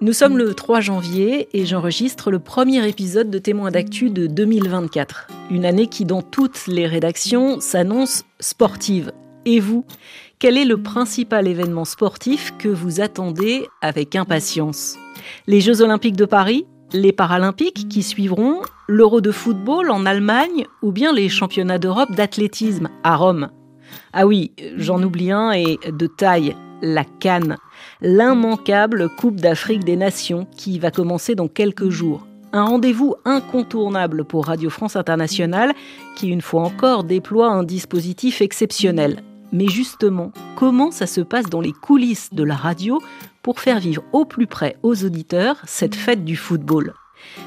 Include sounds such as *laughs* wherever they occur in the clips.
Nous sommes le 3 janvier et j'enregistre le premier épisode de Témoins d'actu de 2024. Une année qui, dans toutes les rédactions, s'annonce sportive. Et vous, quel est le principal événement sportif que vous attendez avec impatience? Les Jeux olympiques de Paris Les Paralympiques qui suivront L'Euro de football en Allemagne Ou bien les championnats d'Europe d'athlétisme à Rome? Ah oui, j'en oublie un et de taille, la Cannes l'immanquable Coupe d'Afrique des Nations qui va commencer dans quelques jours. Un rendez-vous incontournable pour Radio France Internationale qui, une fois encore, déploie un dispositif exceptionnel. Mais justement, comment ça se passe dans les coulisses de la radio pour faire vivre au plus près aux auditeurs cette fête du football?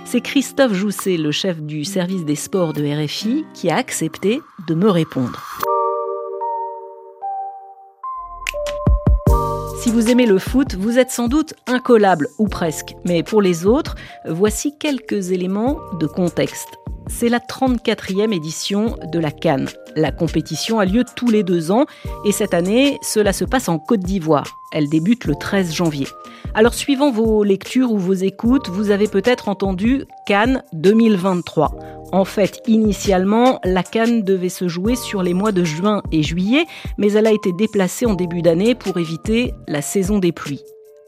C'est Christophe Jousset, le chef du service des sports de RFI, qui a accepté de me répondre. Vous aimez le foot, vous êtes sans doute incollable, ou presque. Mais pour les autres, voici quelques éléments de contexte. C'est la 34e édition de la Cannes. La compétition a lieu tous les deux ans et cette année, cela se passe en Côte d'Ivoire. Elle débute le 13 janvier. Alors, suivant vos lectures ou vos écoutes, vous avez peut-être entendu Cannes 2023. En fait, initialement, la Cannes devait se jouer sur les mois de juin et juillet, mais elle a été déplacée en début d'année pour éviter la saison des pluies.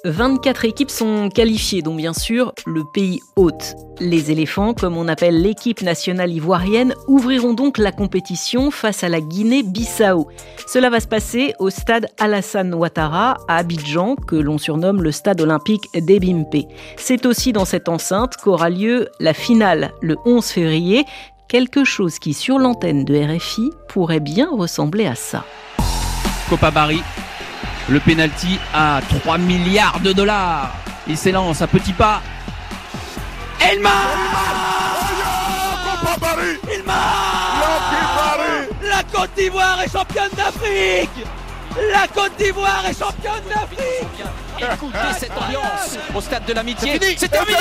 24 équipes sont qualifiées, dont bien sûr le pays hôte. Les éléphants, comme on appelle l'équipe nationale ivoirienne, ouvriront donc la compétition face à la Guinée-Bissau. Cela va se passer au stade Alassane Ouattara à Abidjan, que l'on surnomme le stade olympique d'Ebimpe. C'est aussi dans cette enceinte qu'aura lieu la finale le 11 février, quelque chose qui sur l'antenne de RFI pourrait bien ressembler à ça. Copa Barry, le penalty à 3 milliards de dollars. Il s'élance à petits pas. Elma Il La Côte d'Ivoire est championne d'Afrique. La Côte d'Ivoire est championne d'Afrique. Écoutez cette ambiance au stade de l'amitié. C'est terminé.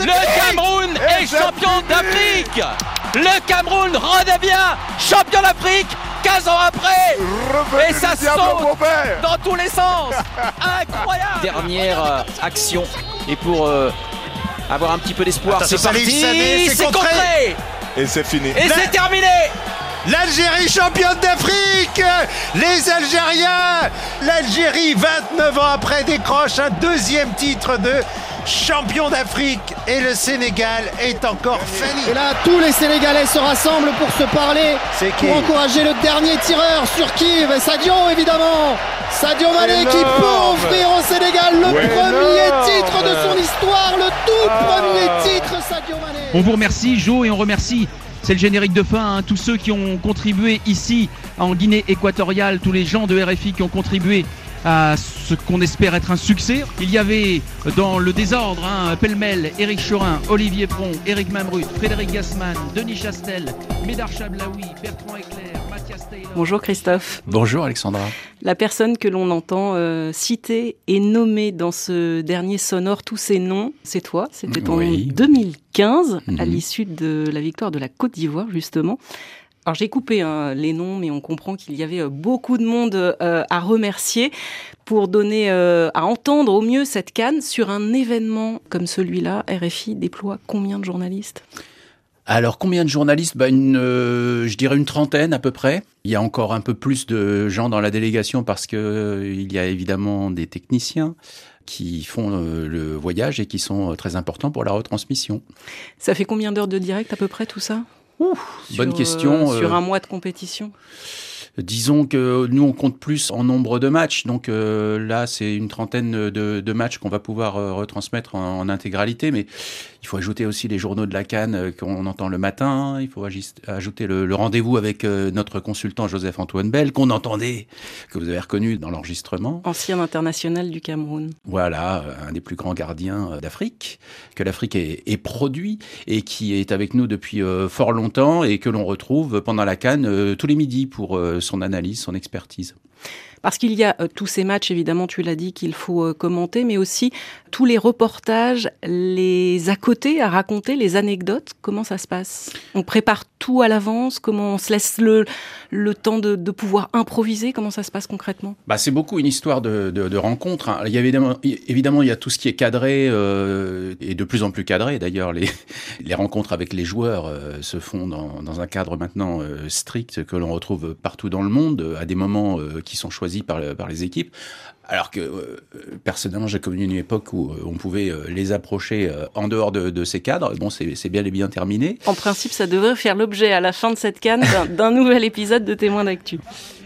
Le Cameroun est champion d'Afrique. Le Cameroun redevient champion d'Afrique 15 ans après. Et ça saute dans tous les sens. *laughs* Incroyable. Dernière euh, action. Et pour euh, avoir un petit peu d'espoir, c'est parti. C'est contré. Et c'est fini. Et c'est terminé. L'Algérie championne d'Afrique. Les Algériens. L'Algérie, 29 ans après, décroche un deuxième titre de champion d'Afrique et le Sénégal est encore fini. Et là, tous les Sénégalais se rassemblent pour se parler, pour encourager le dernier tireur sur qui Sadio évidemment. Sadio Mané qui peut offrir au Sénégal le premier titre de son histoire, le tout ah. premier titre Sadio Mané. On vous remercie Jo et on remercie c'est le générique de fin. Hein. Tous ceux qui ont contribué ici en Guinée équatoriale, tous les gens de RFI qui ont contribué à ce qu'on espère être un succès. Il y avait dans le désordre, hein, pêle-mêle, Éric Chorin, Olivier Pron, Éric Mamrut, Frédéric Gassman, Denis Chastel, Médard Chablaoui, Bertrand Eclair, Mathias Taylor. Bonjour Christophe. Bonjour Alexandra. La personne que l'on entend euh, citer et nommer dans ce dernier sonore tous ces noms, c'est toi. C'était en 2015, à mhm. l'issue de la victoire de la Côte d'Ivoire, justement. Alors j'ai coupé hein, les noms, mais on comprend qu'il y avait euh, beaucoup de monde euh, à remercier pour donner euh, à entendre au mieux cette canne sur un événement comme celui-là. RFI déploie combien de journalistes? Alors combien de journalistes? Bah une, Je dirais une trentaine à peu près. Il y a encore un peu plus de gens dans la délégation parce que il y a évidemment des techniciens qui font le voyage et qui sont très importants pour la retransmission. Ça fait combien d'heures de direct à peu près tout ça? Bonne question. Euh, sur un mois de compétition Disons que nous, on compte plus en nombre de matchs. Donc euh, là, c'est une trentaine de, matchs qu'on va pouvoir euh, retransmettre en, intégralité. Mais il faut ajouter aussi les journaux de la Cannes euh, qu'on entend le matin. Il faut ajouter le, rendez-vous avec notre consultant Joseph-Antoine Bell, qu'on entendait, que vous avez reconnu dans l'enregistrement. Ancien international du Cameroun. Voilà, un des plus grands gardiens d'Afrique, que l'Afrique est, produit et qui est avec nous depuis fort longtemps et que l'on retrouve pendant la Cannes tous les midis pour son analyse, son expertise. Parce qu'il y a euh, tous ces matchs, évidemment, tu l'as dit, qu'il faut euh, commenter, mais aussi tous les reportages, les à côté à raconter, les anecdotes. Comment ça se passe? On prépare tout à l'avance? Comment on se laisse le, le temps de, pouvoir improviser? Comment ça se passe concrètement? Bah, C'est beaucoup une histoire de, de, de. Hein. Il y a évidemment, il y a tout ce qui est cadré, euh, et de plus en plus cadré. D'ailleurs, les, *laughs* les rencontres avec les joueurs se font dans, dans, un cadre maintenant strict que l'on retrouve partout dans le monde, à des moments qui sont choisis par, les équipes. Alors que euh, personnellement, j'ai connu une époque où euh, on pouvait euh, les approcher en dehors de, de ces cadres. Bon, c'est bien et bien terminé. En principe, ça devrait faire l'objet à la fin de cette canne d'un nouvel épisode de Témoins d'actu.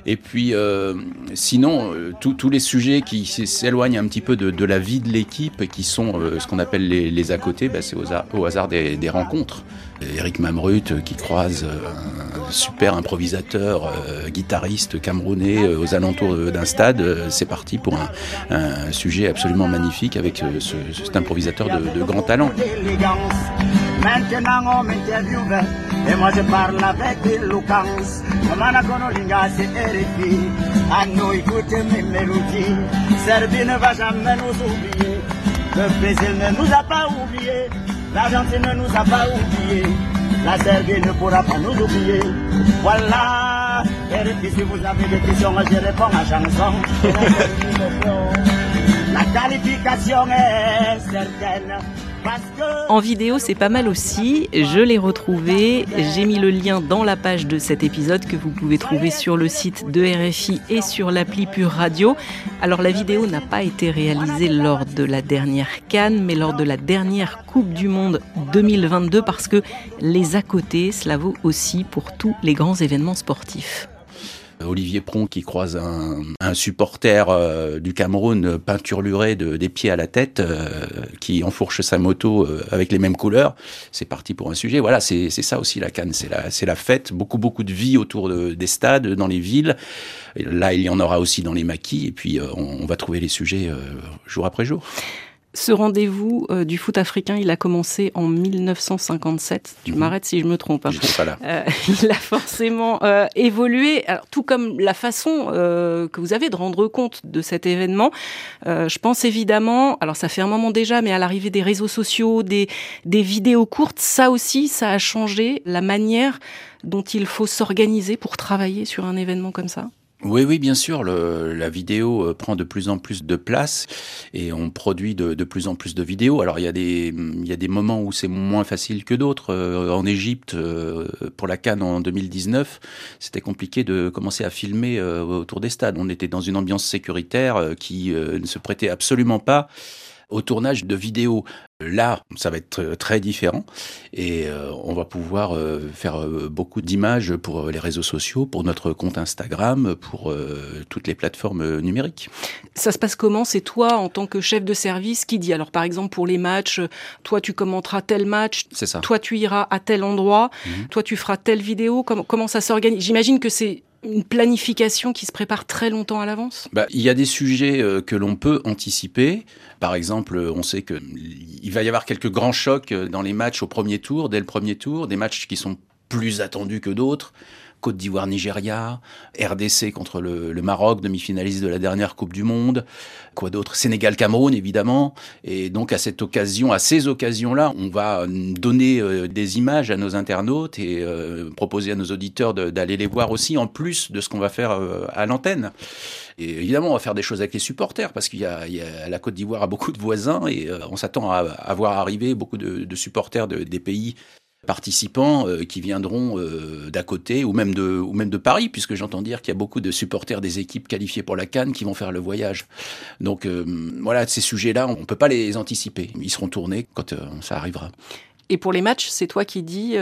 Et puis, euh, sinon, euh, tous les sujets qui s'éloignent un petit peu de, la vie de l'équipe qui sont euh, ce qu'on appelle les, à côté, bah, c'est au, hasard des, rencontres. Eric Mamrut qui croise un super improvisateur, guitariste camerounais aux alentours d'un stade, c'est parti pour un, sujet absolument magnifique avec ce, cet improvisateur de grand talent. Maintenant on m'interviewe et moi je parle avec éloquence. Mamana Konolinga c'est RFI, à nous écouter mes mélodies. Serbie ne va jamais nous oublier, le Brésil ne nous a pas oublié, l'Argentine ne nous a pas oublié, la Serbie ne pourra pas nous oublier. Voilà, RFI si vous avez des questions, je réponds à chanson. *laughs* La qualification est certaine. En vidéo, c'est pas mal aussi. Je l'ai retrouvé. J'ai mis le lien dans la page de cet épisode que vous pouvez trouver sur le site de RFI et sur l'appli Pure Radio. Alors, la vidéo n'a pas été réalisée lors de la dernière Cannes, mais lors de la dernière Coupe du Monde 2022 parce que les à côté, cela vaut aussi pour tous les grands événements sportifs. Olivier Pron qui croise un, supporter euh, du Cameroun peinturluré de, des pieds à la tête, euh, qui enfourche sa moto euh, avec les mêmes couleurs. C'est parti pour un sujet. Voilà, c'est ça aussi la Cannes, c'est la, la fête. Beaucoup, beaucoup de vie autour de, des stades, dans les villes. Là, il y en aura aussi dans les maquis. Et puis, on va trouver les sujets jour après jour. Ce rendez-vous euh, du foot africain, il a commencé en 1957. Tu mmh. m'arrêtes si je me trompe. Hein. pas là. Euh, *laughs* il a forcément euh, évolué, Alors, tout comme la façon que vous avez de rendre compte de cet événement. Je pense évidemment, alors ça fait un moment déjà, mais à l'arrivée des réseaux sociaux, des, des vidéos courtes, ça aussi, ça a changé la manière dont il faut s'organiser pour travailler sur un événement comme ça. Oui, oui, bien sûr. Le, la vidéo euh, prend de plus en plus de place et on produit de, de plus en plus de vidéos. Alors il y a des, il y a des moments où c'est moins facile que d'autres. Euh, en Égypte, euh, pour la Cannes en 2019, c'était compliqué de commencer à filmer autour des stades. On était dans une ambiance sécuritaire qui ne se prêtait absolument pas au tournage de vidéos. Là, ça va être très différent et euh, on va pouvoir euh, faire euh, beaucoup d'images pour les réseaux sociaux, pour notre compte Instagram, pour toutes les plateformes numériques. Ça se passe comment? C'est toi, en tant que chef de service, qui dit alors par exemple pour les matchs, toi tu commenteras tel match, ça. toi tu iras à tel endroit, mmh. toi tu feras telle vidéo. Comment, comment ça s'organise? J'imagine que c'est une planification qui se prépare très longtemps à l'avance? Bah, Il y a des sujets euh, que l'on peut anticiper. Par exemple, on sait qu'il va y avoir quelques grands chocs euh, dans les matchs au premier tour, dès le premier tour, des matchs qui sont plus attendus que d'autres. Côte d'Ivoire-Nigeria, RDC contre le, Maroc, demi-finaliste de la dernière Coupe du Monde, quoi d'autre? Sénégal-Cameroun, évidemment. Et donc, à cette occasion, à ces occasions-là, on va donner euh, des images à nos internautes et euh, proposer à nos auditeurs d'aller les voir aussi, en plus de ce qu'on va faire euh, à l'antenne. Et évidemment, on va faire des choses avec les supporters parce qu'il y, a la Côte d'Ivoire a beaucoup de voisins et euh, on s'attend à, voir arriver beaucoup de, supporters de, des pays participants euh, qui viendront euh, d'à côté ou même de ou même de Paris puisque j'entends dire qu'il y a beaucoup de supporters des équipes qualifiées pour la Cannes qui vont faire le voyage. Donc euh, voilà, ces sujets-là, on peut pas les anticiper. Ils seront tournés quand ça arrivera. Et pour les matchs, c'est toi qui dis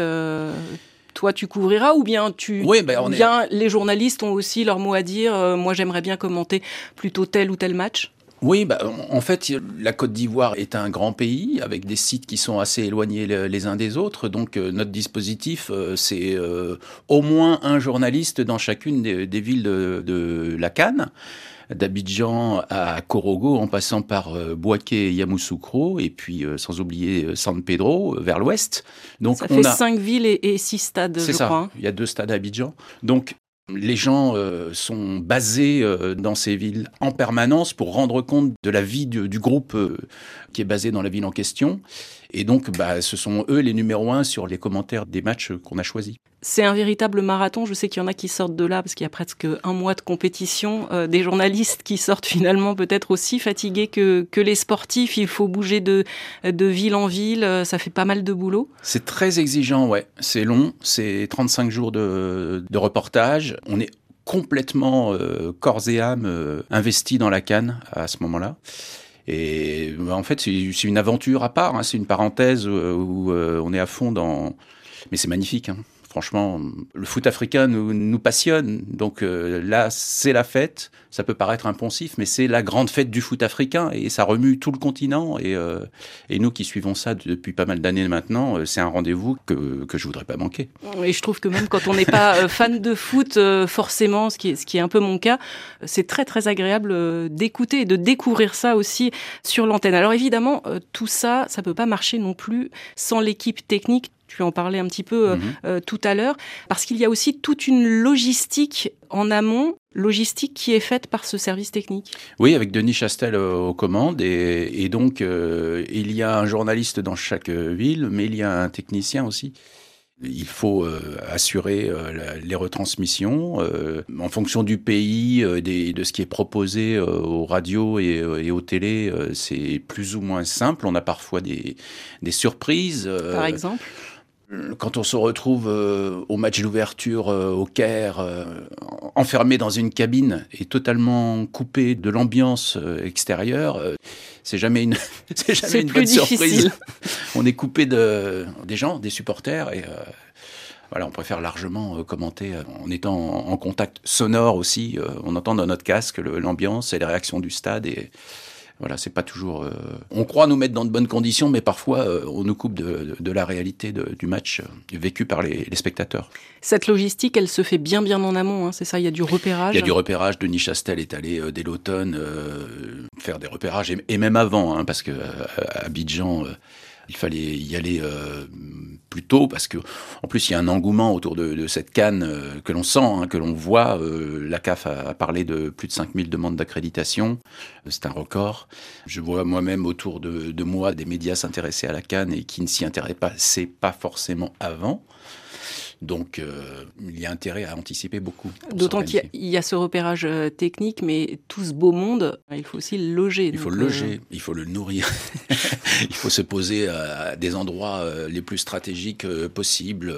toi tu couvriras ou bien tu oui, ben on bien est... les journalistes ont aussi leur mot à dire euh, moi j'aimerais bien commenter plutôt tel ou tel match? Oui, bah, en fait, la Côte d'Ivoire est un grand pays avec des sites qui sont assez éloignés les uns des autres. Donc, euh, notre dispositif, euh, c'est euh, au moins un journaliste dans chacune des, des villes de, de la Cannes d'Abidjan à Korogo, en passant par Boaké et Yamoussoukro, et puis sans oublier San Pedro, vers l'ouest. Donc, ça on fait a... cinq villes et, et six stades, je ça. crois. Il y a deux stades à Abidjan. Donc, Les gens euh, sont basés euh, dans ces villes en permanence pour rendre compte de la vie du, groupe euh, qui est basé dans la ville en question. Et donc, bah, ce sont eux les numéros un sur les commentaires des matchs qu'on a choisis. C'est un véritable marathon. Je sais qu'il y en a qui sortent de là parce qu'il y a presque un mois de compétition. des journalistes qui sortent finalement peut-être aussi fatigués que, que les sportifs. Il faut bouger de, de ville en ville. Ça fait pas mal de boulot. C'est très exigeant, ouais. C'est long. C'est 35 jours de, de reportage on est complètement euh, corps et âme euh, investi dans la canne à ce moment-là. Et bah, en fait, c'est une aventure à part, hein. c'est une parenthèse euh, où, on est à fond dans... Mais c'est magnifique. Hein. Franchement, le foot africain nous, passionne. Donc euh, là, c'est la fête. Ça peut paraître impensif, mais c'est la grande fête du foot africain et ça remue tout le continent. Et, euh, nous qui suivons ça depuis pas mal d'années maintenant, euh, c'est un rendez-vous que, que je voudrais pas manquer. Et je trouve que même quand on n'est pas fan de foot, forcément, ce qui, est, ce qui est un peu mon cas, c'est très très agréable d'écouter et de découvrir ça aussi sur l'antenne. Alors évidemment, tout ça, ça peut pas marcher non plus sans l'équipe technique tu en parlais un petit peu euh, mhm. euh, tout à l'heure, parce qu'il y a aussi toute une logistique en amont, logistique qui est faite par ce service technique. Oui, avec Denis Chastel euh, aux commandes, et, donc il y a un journaliste dans chaque ville, mais il y a un technicien aussi. Il faut assurer les retransmissions en fonction du pays, de ce qui est proposé aux radios et, et aux télés. c'est plus ou moins simple. On a parfois des, des surprises. Par exemple quand on se retrouve euh, au match d'ouverture euh, au Caire, euh, enfermé dans une cabine et totalement coupé de l'ambiance extérieure, c'est jamais une, *laughs* c'est jamais une bonne surprise. *laughs* on est coupé de des gens, des supporters et voilà, on préfère largement commenter en étant en, contact sonore aussi. on entend dans notre casque l'ambiance et les réactions du stade et voilà, c'est pas toujours. Euh, on croit nous mettre dans de bonnes conditions, mais parfois euh, on nous coupe de, la réalité du match euh, vécu par les, spectateurs. Cette logistique, elle se fait bien bien en amont, hein, c'est ça Il y a du repérage Il y a du repérage. Denis Chastel est allé dès l'automne faire des repérages, et, même avant, hein, parce que à Abidjan il fallait y aller euh, plus tôt parce que, en plus, il y a un engouement autour de, cette canne euh, que l'on sent, hein, que l'on voit. Euh, la CAF a, parlé de plus de 5000 demandes d'accréditation. C'est un record. Je vois moi-même autour de, moi des médias s'intéresser à la canne et qui ne s'y intéressaient pas, c'est pas forcément avant. Donc, euh, il y a intérêt à anticiper beaucoup. D'autant qu'il y, a ce repérage euh, technique, mais tout ce beau monde, il faut aussi le loger. Il faut le loger, euh, il faut le nourrir. *laughs* il faut se poser à des endroits les plus stratégiques possibles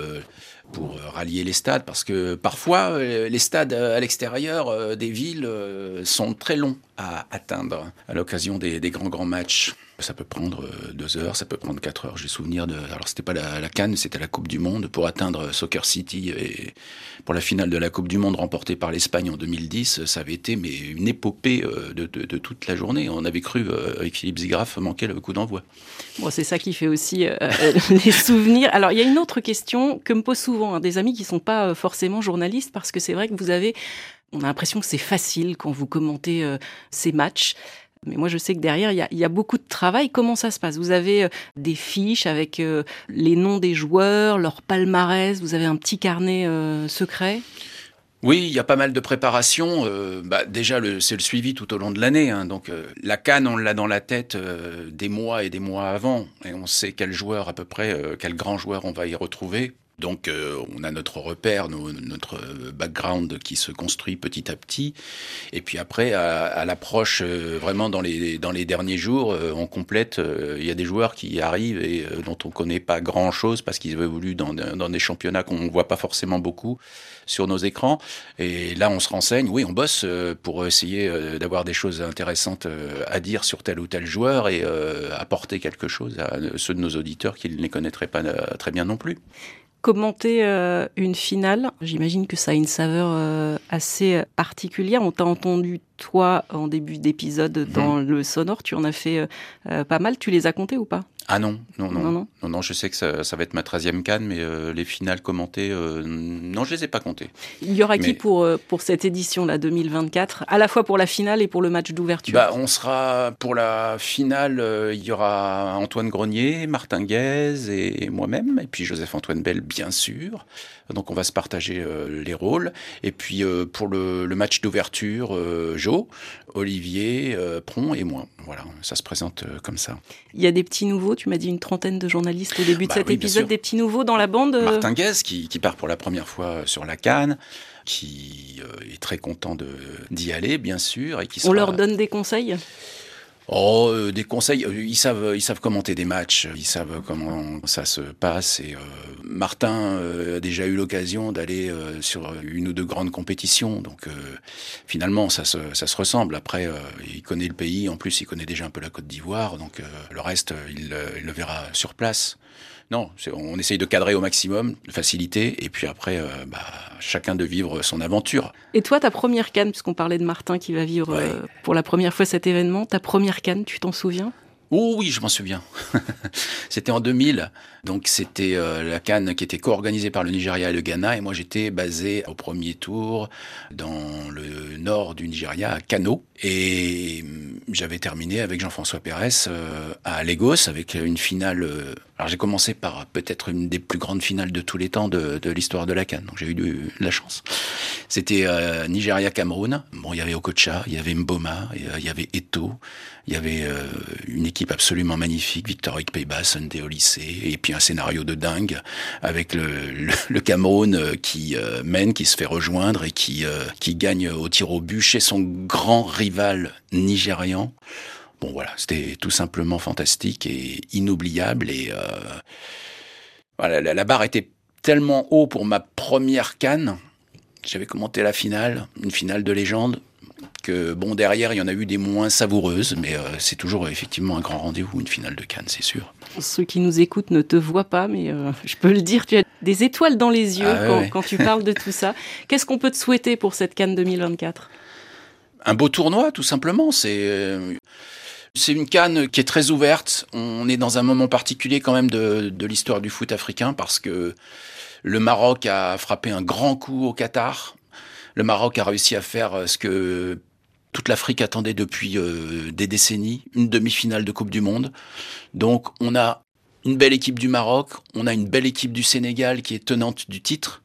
pour rallier les stades, parce que parfois, les stades à l'extérieur des villes sont très longs à atteindre à l'occasion des, des grands, grands matchs. Ça peut prendre euh, deux heures, ça peut prendre quatre heures. J'ai souvenir de. Alors, c'était pas la, la Cannes, c'était la Coupe du Monde pour atteindre Soccer City et pour la finale de la Coupe du Monde remportée par l'Espagne en 2010. Ça avait été mais une épopée euh, de, de, toute la journée. On avait cru euh, avec Philippe Zigraf manquer le coup d'envoi. Bon, c'est ça qui fait aussi *laughs* les souvenirs. Alors, il y a une autre question que me posent souvent hein, des amis qui sont pas forcément journalistes parce que c'est vrai que vous avez on a l'impression que c'est facile quand vous commentez ces matchs. Mais moi, je sais que derrière, il y a, beaucoup de travail. Comment ça se passe? Vous avez euh, des fiches avec euh, les noms des joueurs, leur palmarès, vous avez un petit carnet euh, secret? Oui, il y a pas mal de préparation. bah, déjà, c'est le suivi tout au long de l'année. Hein. donc, la canne, on l'a dans la tête des mois et des mois avant, et on sait quel joueur à peu près, quel grand joueur on va y retrouver. Donc euh, on a notre repère, notre background qui se construit petit à petit. Et puis après, à, l'approche, euh, vraiment dans les, derniers jours, euh, on complète. Il y a des joueurs qui arrivent et dont on connaît pas grand-chose parce qu'ils évoluent dans, dans des championnats qu'on voit pas forcément beaucoup sur nos écrans. Et là, on se renseigne. Oui, on bosse pour essayer d'avoir des choses intéressantes à dire sur tel ou tel joueur et apporter quelque chose à ceux de nos auditeurs qui ne les connaîtraient pas très bien non plus commenter euh, une finale, j'imagine que ça a une saveur euh, assez particulière. On t'a entendu toi en début d'épisode dans mhm. le sonore. Tu en as fait pas mal. Tu les as comptés ou pas? Ah non, non, non, non, non, non, je sais que ça, ça va être ma 13e canne, mais euh, les finales commentées, euh, non, je les ai pas comptées. Il y aura qui pour, euh, pour cette édition, là, 2024, à la fois pour la finale et pour le match d'ouverture bah, On sera, pour la finale, il y aura Antoine Grenier, Martin Guez et moi-même, et puis Joseph-Antoine Bell, bien sûr. Donc on va se partager les rôles. Et puis pour le, le match d'ouverture, Joe, Olivier, Pron et moi. Voilà, ça se présente comme ça. Il y a des petits nouveaux tu m'as dit une trentaine de journalistes au début de bah cet épisode, des petits nouveaux dans la bande. Euh Martin Guez qui, part pour la première fois sur la Cannes, qui euh, est très content d'y aller, bien sûr. Et qui On leur donne des conseils Oh, euh, des conseils. Ils savent, ils savent commenter des matchs. Ils savent comment ça se passe. Et Martin a déjà eu l'occasion d'aller sur une ou deux grandes compétitions. Donc finalement, ça se, ça se ressemble. Après, il connaît le pays. En plus, il connaît déjà un peu la Côte d'Ivoire. Donc le reste, il, il, le verra sur place. Non, on essaye de cadrer au maximum, de faciliter, et puis après, euh, bah, chacun de vivre son aventure. Et toi, ta première canne, puisqu'on parlait de Martin qui va vivre euh, pour la première fois cet événement, ta première tu t'en souviens? Oh oui, je m'en souviens. *laughs* c'était en 2000. Donc c'était euh, la Cannes qui était co-organisée par le Nigeria et le Ghana. Et moi j'étais basé au premier tour dans le nord du Nigeria, à Kano. Et hum, j'avais terminé avec Jean-François Pérez euh, à Lagos avec une finale. Euh, alors j'ai commencé par peut-être une des plus grandes finales de tous les temps de, de l'histoire de la Cannes. Donc j'ai eu de, la chance. C'était Nigeria-Cameroun. Bon, il y avait Okocha, il y avait Mboma, il y avait Eto, il y avait une équipe absolument magnifique, Victor Payba, Sunday au lycée, et puis un scénario de dingue avec le, Cameroun euh, qui euh, mène, qui se fait rejoindre et qui, euh, qui gagne au tir au but chez son grand rival nigérian. Bon voilà, c'était tout simplement fantastique et inoubliable et voilà, la, la barre était tellement haut pour ma première canne. J'avais commenté la finale, une finale de légende bon, derrière, il y en a eu des moins savoureuses, mais euh, c'est toujours effectivement un grand rendez-vous, une finale de Cannes, c'est sûr. Ceux qui nous écoutent ne te voient pas, mais euh, *laughs* je peux le dire, tu as des étoiles dans les yeux ah quand, tu parles de tout ça. Qu'est-ce qu'on peut te souhaiter pour cette Cannes 2024 Un beau tournoi, tout simplement. C'est. Euh, c'est une canne qui est très ouverte. On est dans un moment particulier quand même de, de l'histoire du foot africain parce que le Maroc a frappé un grand coup au Qatar. Le Maroc a réussi à faire ce que toute l'Afrique attendait depuis euh, des décennies, une demi-finale de Coupe du Monde. Donc on a une belle équipe du Maroc, on a une belle équipe du Sénégal qui est tenante du titre.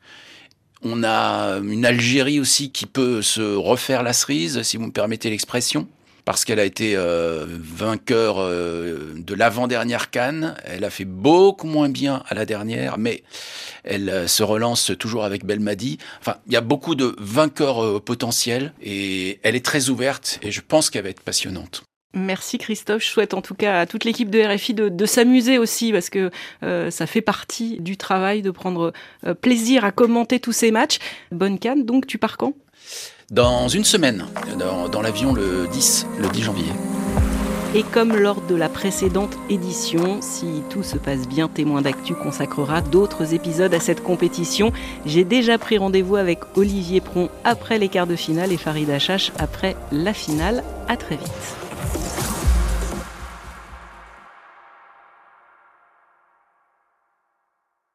On a une Algérie aussi qui peut se refaire la cerise, si vous me permettez l'expression parce qu'elle a été euh, vainqueur euh, de l'avant-dernière Cannes. Elle a fait beaucoup moins bien à la dernière, mais elle euh, se relance toujours avec Belmadi. Enfin, il y a beaucoup de vainqueurs potentiels et elle est très ouverte et je pense qu'elle va être passionnante. Merci Christophe. Je souhaite en tout cas à toute l'équipe de RFI de, s'amuser aussi parce que ça fait partie du travail de prendre plaisir à commenter tous ces matchs. Bonne canne, donc tu pars quand? Dans une semaine, dans, l'avion le 10, le 10 janvier. Et comme lors de la précédente édition, si tout se passe bien, Témoin d'Actu consacrera d'autres épisodes à cette compétition. J'ai déjà pris rendez-vous avec Olivier Pron après les quarts de finale et Farid Achache après la finale. À très vite.